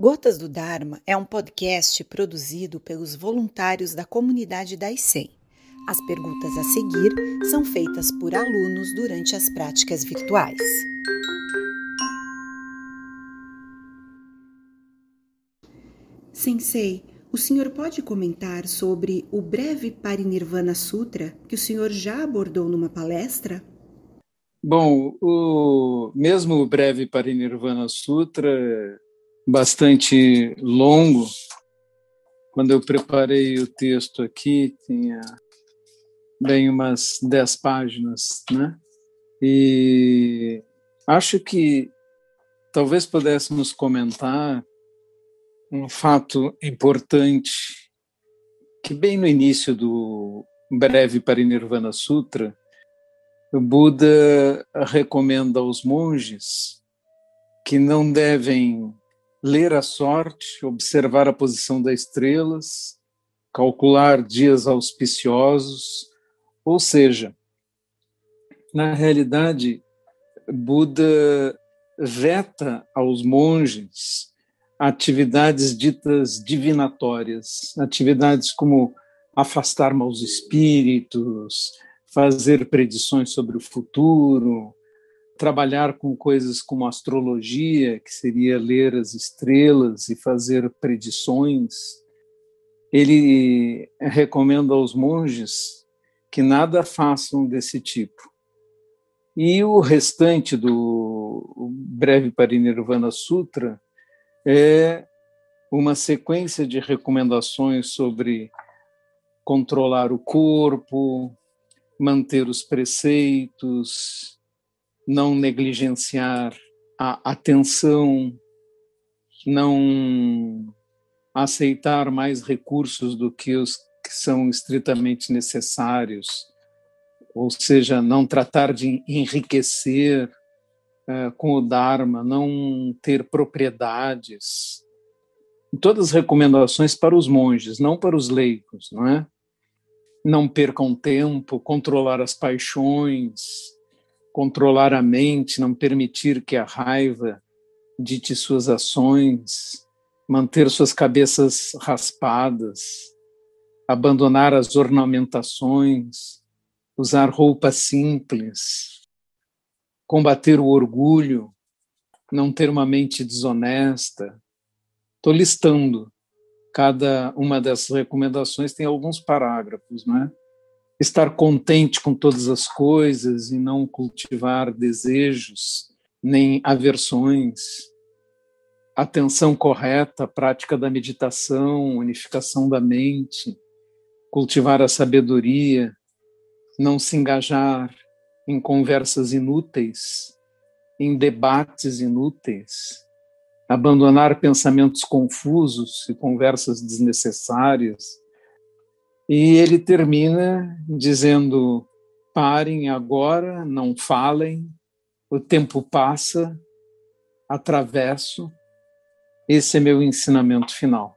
Gotas do Dharma é um podcast produzido pelos voluntários da comunidade da ICEM. As perguntas a seguir são feitas por alunos durante as práticas virtuais. Sensei, o senhor pode comentar sobre o breve Parinirvana Sutra que o senhor já abordou numa palestra? Bom, o mesmo o breve Parinirvana Sutra bastante longo. Quando eu preparei o texto aqui, tinha bem umas dez páginas, né? E acho que talvez pudéssemos comentar um fato importante que bem no início do breve Parinirvana Sutra, o Buda recomenda aos monges que não devem ler a sorte, observar a posição das estrelas, calcular dias auspiciosos, ou seja, na realidade, Buda veta aos monges atividades ditas divinatórias, atividades como afastar maus espíritos, fazer predições sobre o futuro, trabalhar com coisas como astrologia, que seria ler as estrelas e fazer predições. Ele recomenda aos monges que nada façam desse tipo. E o restante do breve Parinirvana Sutra é uma sequência de recomendações sobre controlar o corpo, manter os preceitos, não negligenciar a atenção, não aceitar mais recursos do que os que são estritamente necessários, ou seja, não tratar de enriquecer uh, com o Dharma, não ter propriedades. Todas as recomendações para os monges, não para os leigos, não é? Não percam tempo, controlar as paixões, controlar a mente, não permitir que a raiva dite suas ações, manter suas cabeças raspadas, abandonar as ornamentações, usar roupas simples, combater o orgulho, não ter uma mente desonesta. Estou listando cada uma dessas recomendações, tem alguns parágrafos, não é? Estar contente com todas as coisas e não cultivar desejos nem aversões, atenção correta, prática da meditação, unificação da mente, cultivar a sabedoria, não se engajar em conversas inúteis, em debates inúteis, abandonar pensamentos confusos e conversas desnecessárias e ele termina dizendo: parem agora, não falem, o tempo passa, atravesso. Esse é meu ensinamento final.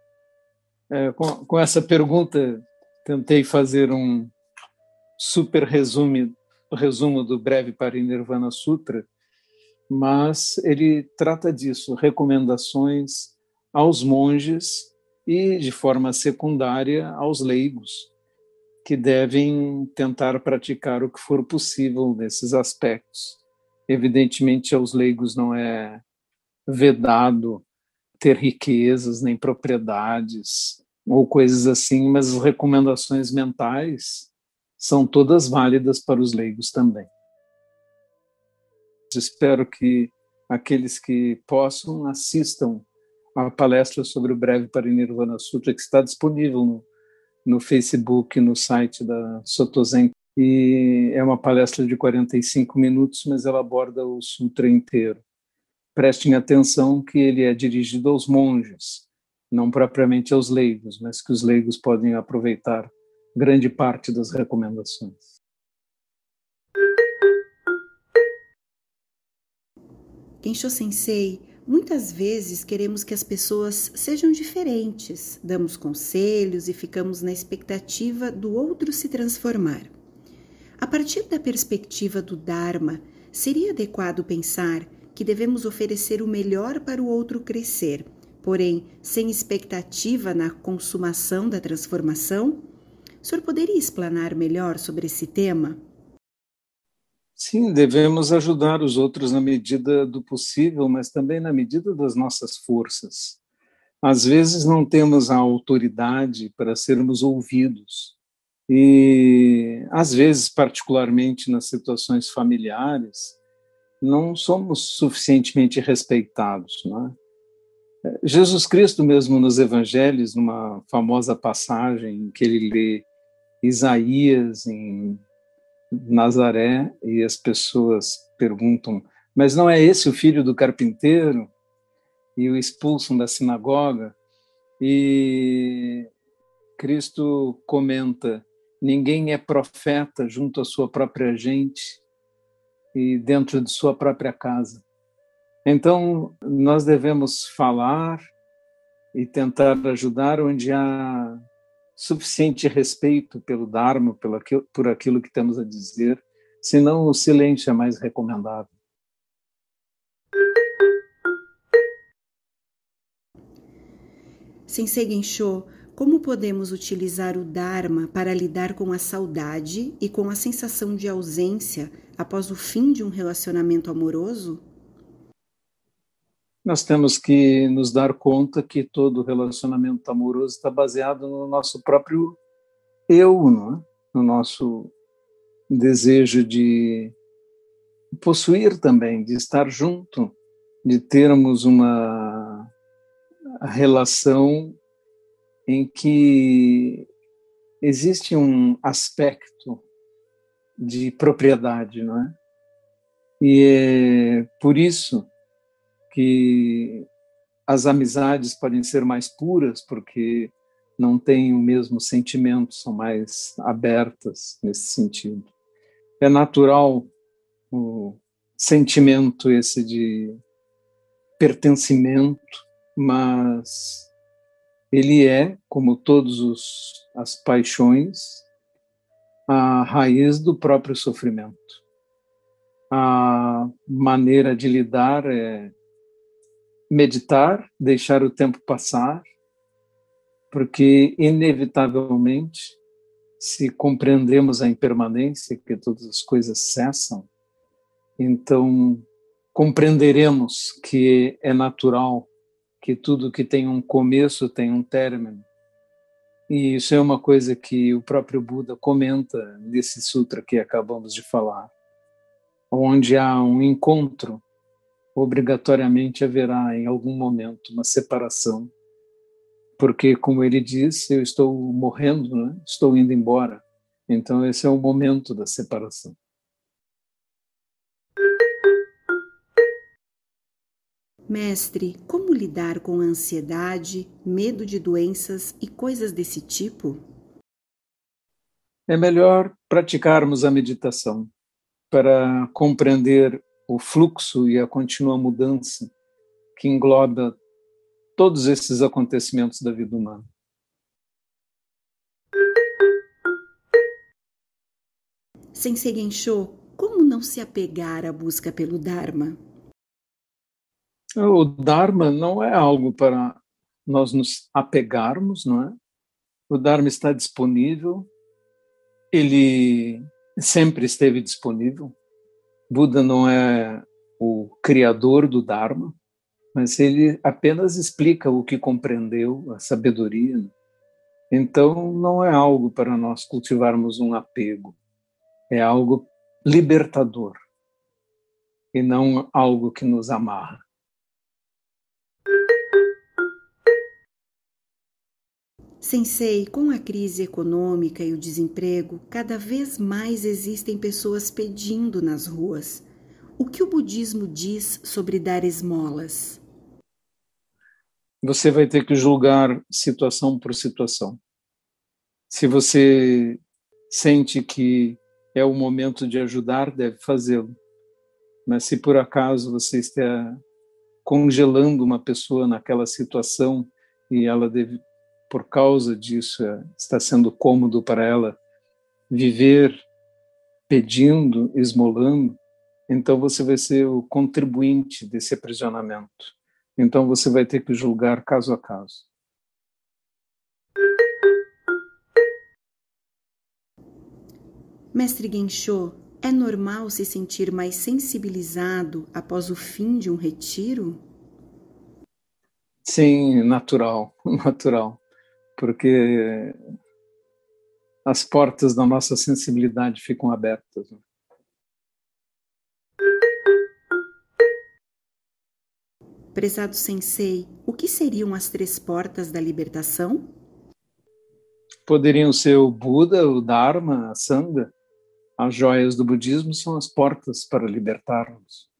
É, com, com essa pergunta, tentei fazer um super resumo, resumo do breve Parinirvana Sutra, mas ele trata disso, recomendações aos monges e, de forma secundária, aos leigos, que devem tentar praticar o que for possível nesses aspectos. Evidentemente, aos leigos não é vedado ter riquezas nem propriedades ou coisas assim, mas as recomendações mentais são todas válidas para os leigos também. Espero que aqueles que possam assistam a palestra sobre o breve Parinirvana Sutra, que está disponível no, no Facebook, no site da Sotozen. E é uma palestra de 45 minutos, mas ela aborda o sutra inteiro. Prestem atenção que ele é dirigido aos monges, não propriamente aos leigos, mas que os leigos podem aproveitar grande parte das recomendações. Kensho Sensei Muitas vezes queremos que as pessoas sejam diferentes, damos conselhos e ficamos na expectativa do outro se transformar. A partir da perspectiva do Dharma, seria adequado pensar que devemos oferecer o melhor para o outro crescer, porém sem expectativa na consumação da transformação? O senhor poderia explanar melhor sobre esse tema? Sim, devemos ajudar os outros na medida do possível, mas também na medida das nossas forças. Às vezes não temos a autoridade para sermos ouvidos. E, às vezes, particularmente nas situações familiares, não somos suficientemente respeitados. Não é? Jesus Cristo, mesmo nos evangelhos, numa famosa passagem em que ele lê Isaías em Nazaré e as pessoas perguntam: Mas não é esse o filho do carpinteiro? E o expulsam da sinagoga. E Cristo comenta: Ninguém é profeta junto à sua própria gente e dentro de sua própria casa. Então, nós devemos falar e tentar ajudar onde há suficiente respeito pelo Dharma, por aquilo que temos a dizer, senão o silêncio é mais recomendável. Sensei Gensho, como podemos utilizar o Dharma para lidar com a saudade e com a sensação de ausência após o fim de um relacionamento amoroso? Nós temos que nos dar conta que todo relacionamento amoroso está baseado no nosso próprio eu, é? no nosso desejo de possuir também, de estar junto, de termos uma relação em que existe um aspecto de propriedade, não é? E é por isso que as amizades podem ser mais puras porque não têm o mesmo sentimento, são mais abertas nesse sentido. É natural o sentimento esse de pertencimento, mas ele é, como todas as paixões, a raiz do próprio sofrimento. A maneira de lidar é meditar, deixar o tempo passar, porque inevitavelmente, se compreendemos a impermanência, que todas as coisas cessam, então compreenderemos que é natural que tudo que tem um começo tem um término. E isso é uma coisa que o próprio Buda comenta nesse sutra que acabamos de falar, onde há um encontro obrigatoriamente haverá em algum momento uma separação, porque, como ele disse, eu estou morrendo, né? estou indo embora. Então, esse é o momento da separação. Mestre, como lidar com ansiedade, medo de doenças e coisas desse tipo? É melhor praticarmos a meditação para compreender o fluxo e a contínua mudança que engloba todos esses acontecimentos da vida humana. Sensei Gensho, como não se apegar à busca pelo Dharma? O Dharma não é algo para nós nos apegarmos, não é? O Dharma está disponível, ele sempre esteve disponível, Buda não é o criador do Dharma, mas ele apenas explica o que compreendeu, a sabedoria. Né? Então, não é algo para nós cultivarmos um apego, é algo libertador e não algo que nos amarra. Sensei, com a crise econômica e o desemprego, cada vez mais existem pessoas pedindo nas ruas. O que o budismo diz sobre dar esmolas? Você vai ter que julgar situação por situação. Se você sente que é o momento de ajudar, deve fazê-lo. Mas se por acaso você está congelando uma pessoa naquela situação e ela deve por causa disso está sendo cômodo para ela viver pedindo, esmolando, então você vai ser o contribuinte desse aprisionamento. Então você vai ter que julgar caso a caso. Mestre Gensho, é normal se sentir mais sensibilizado após o fim de um retiro? Sim, natural, natural, porque as portas da nossa sensibilidade ficam abertas. Prezado Sensei, o que seriam as três portas da libertação? Poderiam ser o Buda, o Dharma, a Sangha. As joias do budismo são as portas para libertarmos.